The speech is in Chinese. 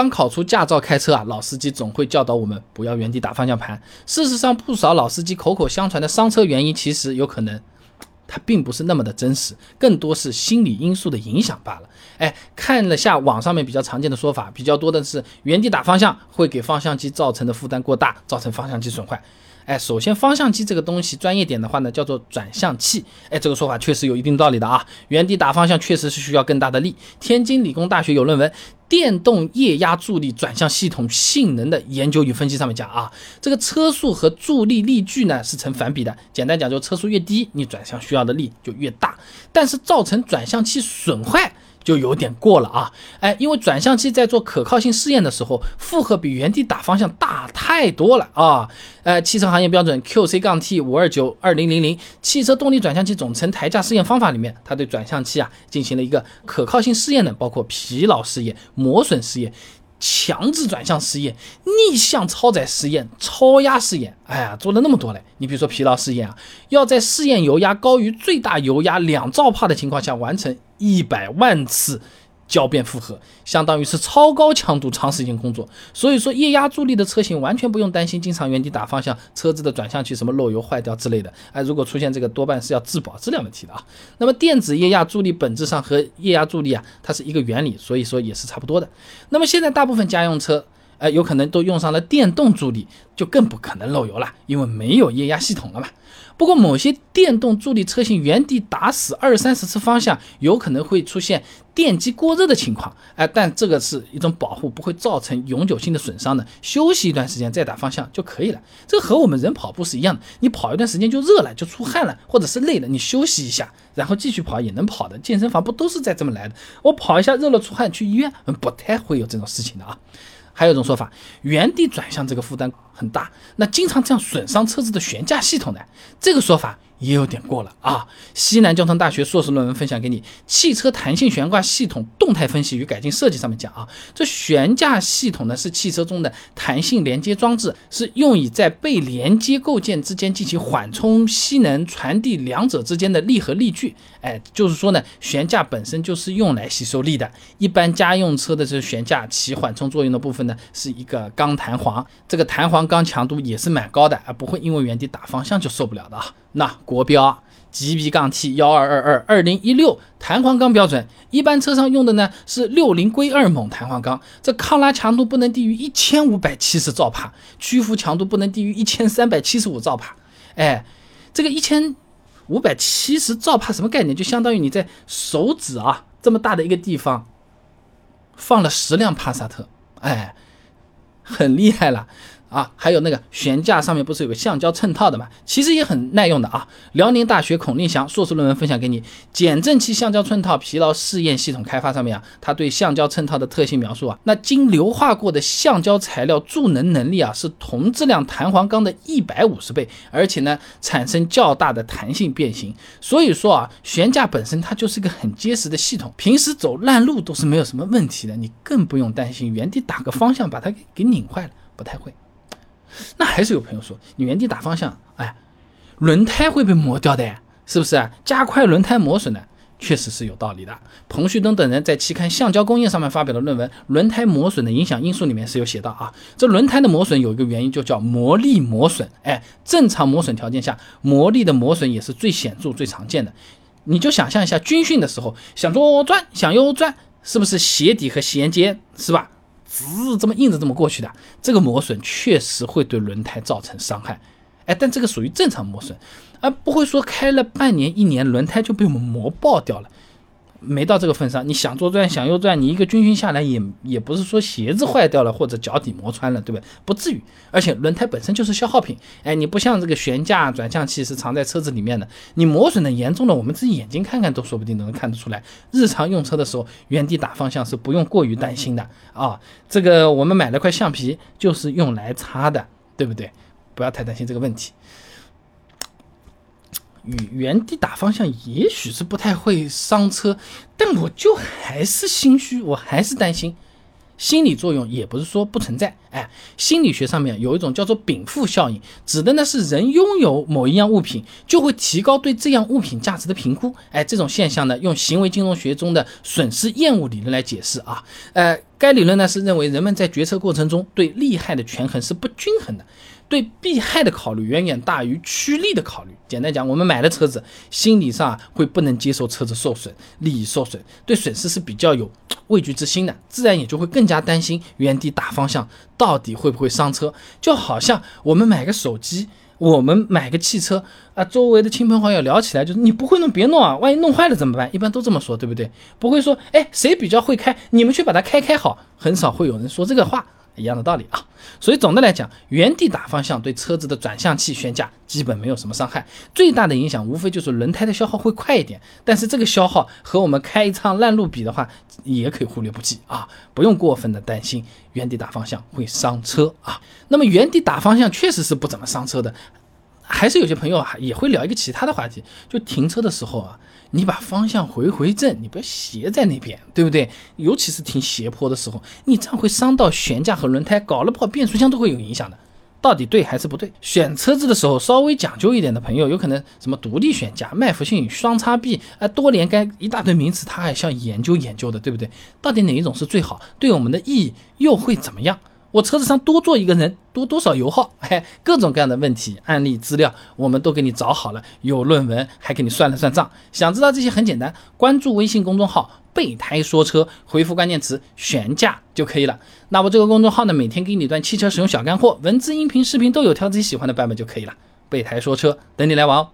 刚考出驾照开车啊，老司机总会教导我们不要原地打方向盘。事实上，不少老司机口口相传的伤车原因，其实有可能它并不是那么的真实，更多是心理因素的影响罢了。哎，看了下网上面比较常见的说法，比较多的是原地打方向会给方向机造成的负担过大，造成方向机损坏。哎，首先方向机这个东西，专业点的话呢，叫做转向器。哎，这个说法确实有一定道理的啊。原地打方向确实是需要更大的力。天津理工大学有论文《电动液压助力转向系统性能的研究与分析》，上面讲啊，这个车速和助力力矩呢是成反比的。简单讲，就车速越低，你转向需要的力就越大。但是造成转向器损坏。就有点过了啊，哎，因为转向器在做可靠性试验的时候，负荷比原地打方向大太多了啊。呃，汽车行业标准 QC 杠 T 五二九二零零零汽车动力转向器总成抬架试验方法里面，它对转向器啊进行了一个可靠性试验的，包括疲劳试验、磨损试验。强制转向试验、逆向超载试验、超压试验，哎呀，做了那么多嘞。你比如说疲劳试验啊，要在试验油压高于最大油压两兆帕的情况下完成一百万次。交变负荷相当于是超高强度长时间工作，所以说液压助力的车型完全不用担心经常原地打方向，车子的转向器什么漏油坏掉之类的。哎，如果出现这个，多半是要质保质量问题的啊。那么电子液压助力本质上和液压助力啊，它是一个原理，所以说也是差不多的。那么现在大部分家用车。哎，有可能都用上了电动助力，就更不可能漏油了，因为没有液压系统了嘛。不过某些电动助力车型原地打死二三十次方向，有可能会出现电机过热的情况。哎，但这个是一种保护，不会造成永久性的损伤的。休息一段时间再打方向就可以了。这和我们人跑步是一样的，你跑一段时间就热了，就出汗了，或者是累了，你休息一下，然后继续跑也能跑的。健身房不都是在这么来的？我跑一下热了出汗去医院，不太会有这种事情的啊。还有一种说法，原地转向这个负担很大，那经常这样损伤车子的悬架系统呢这个说法。也有点过了啊！西南交通大学硕士论文分享给你，《汽车弹性悬挂系统动态分析与改进设计》上面讲啊，这悬架系统呢是汽车中的弹性连接装置，是用以在被连接构件之间进行缓冲吸能，传递两者之间的力和力矩。哎，就是说呢，悬架本身就是用来吸收力的。一般家用车的这悬架起缓冲作用的部分呢，是一个钢弹簧，这个弹簧钢强度也是蛮高的啊，不会因为原地打方向就受不了的啊。那国标 GB 杠 T 幺二二二二零一六弹簧钢标准，一般车上用的呢是六零硅二锰弹簧钢，这抗拉强度不能低于一千五百七十兆帕，屈服强度不能低于一千三百七十五兆帕。哎，这个一千五百七十兆帕什么概念？就相当于你在手指啊这么大的一个地方放了十辆帕萨特，哎，很厉害了。啊，还有那个悬架上面不是有个橡胶衬套的嘛？其实也很耐用的啊。辽宁大学孔令祥硕士论文分享给你，减震器橡胶衬套疲劳试验系统开发上面啊，他对橡胶衬套的特性描述啊，那经硫化过的橡胶材料助能能力啊是同质量弹簧钢的一百五十倍，而且呢产生较大的弹性变形。所以说啊，悬架本身它就是个很结实的系统，平时走烂路都是没有什么问题的，你更不用担心原地打个方向把它给给拧坏了，不太会。那还是有朋友说，你原地打方向，哎，轮胎会被磨掉的，是不是啊？加快轮胎磨损呢，确实是有道理的。彭旭东等人在期刊《橡胶工业》上面发表的论文《轮胎磨损的影响因素》里面是有写到啊，这轮胎的磨损有一个原因就叫磨力磨损，哎，正常磨损条件下，磨力的磨损也是最显著、最常见的。你就想象一下，军训的时候，想左转，想右转，是不是鞋底和衔接，是吧？滋，这么硬着这么过去的，这个磨损确实会对轮胎造成伤害，哎，但这个属于正常磨损，而不会说开了半年一年轮胎就被我们磨爆掉了。没到这个份上，你想左转想右转，你一个军训下来也也不是说鞋子坏掉了或者脚底磨穿了，对不对？不至于。而且轮胎本身就是消耗品，哎，你不像这个悬架转向器是藏在车子里面的，你磨损的严重了，我们自己眼睛看看都说不定都能看得出来。日常用车的时候，原地打方向是不用过于担心的啊。这个我们买了块橡皮就是用来擦的，对不对？不要太担心这个问题。与原地打方向也许是不太会伤车，但我就还是心虚，我还是担心。心理作用也不是说不存在，哎，心理学上面有一种叫做禀赋效应，指的呢是人拥有某一样物品，就会提高对这样物品价值的评估。哎，这种现象呢，用行为金融学中的损失厌恶理论来解释啊，呃。该理论呢是认为人们在决策过程中对利害的权衡是不均衡的，对弊害的考虑远远大于趋利的考虑。简单讲，我们买了车子，心理上会不能接受车子受损，利益受损，对损失是比较有畏惧之心的，自然也就会更加担心原地打方向到底会不会伤车。就好像我们买个手机。我们买个汽车啊，周围的亲朋好友聊起来就是你不会弄别弄啊，万一弄坏了怎么办？一般都这么说，对不对？不会说哎谁比较会开，你们去把它开开好，很少会有人说这个话，一样的道理啊。所以总的来讲，原地打方向对车子的转向器悬架基本没有什么伤害，最大的影响无非就是轮胎的消耗会快一点，但是这个消耗和我们开一趟烂路比的话，也可以忽略不计啊，不用过分的担心原地打方向会伤车啊。那么原地打方向确实是不怎么伤车的。还是有些朋友还也会聊一个其他的话题，就停车的时候啊，你把方向回回正，你不要斜在那边，对不对？尤其是停斜坡的时候，你这样会伤到悬架和轮胎，搞了不好变速箱都会有影响的。到底对还是不对？选车子的时候稍微讲究一点的朋友，有可能什么独立悬架、麦弗逊双叉臂啊、多连杆一大堆名词，他还需要研究研究的，对不对？到底哪一种是最好？对我们的意义又会怎么样？我车子上多坐一个人多多少油耗？哎，各种各样的问题案例资料我们都给你找好了，有论文还给你算了算账。想知道这些很简单，关注微信公众号“备胎说车”，回复关键词“悬架”就可以了。那我这个公众号呢，每天给你一段汽车使用小干货，文字、音频、视频都有，挑自己喜欢的版本就可以了。备胎说车，等你来玩哦。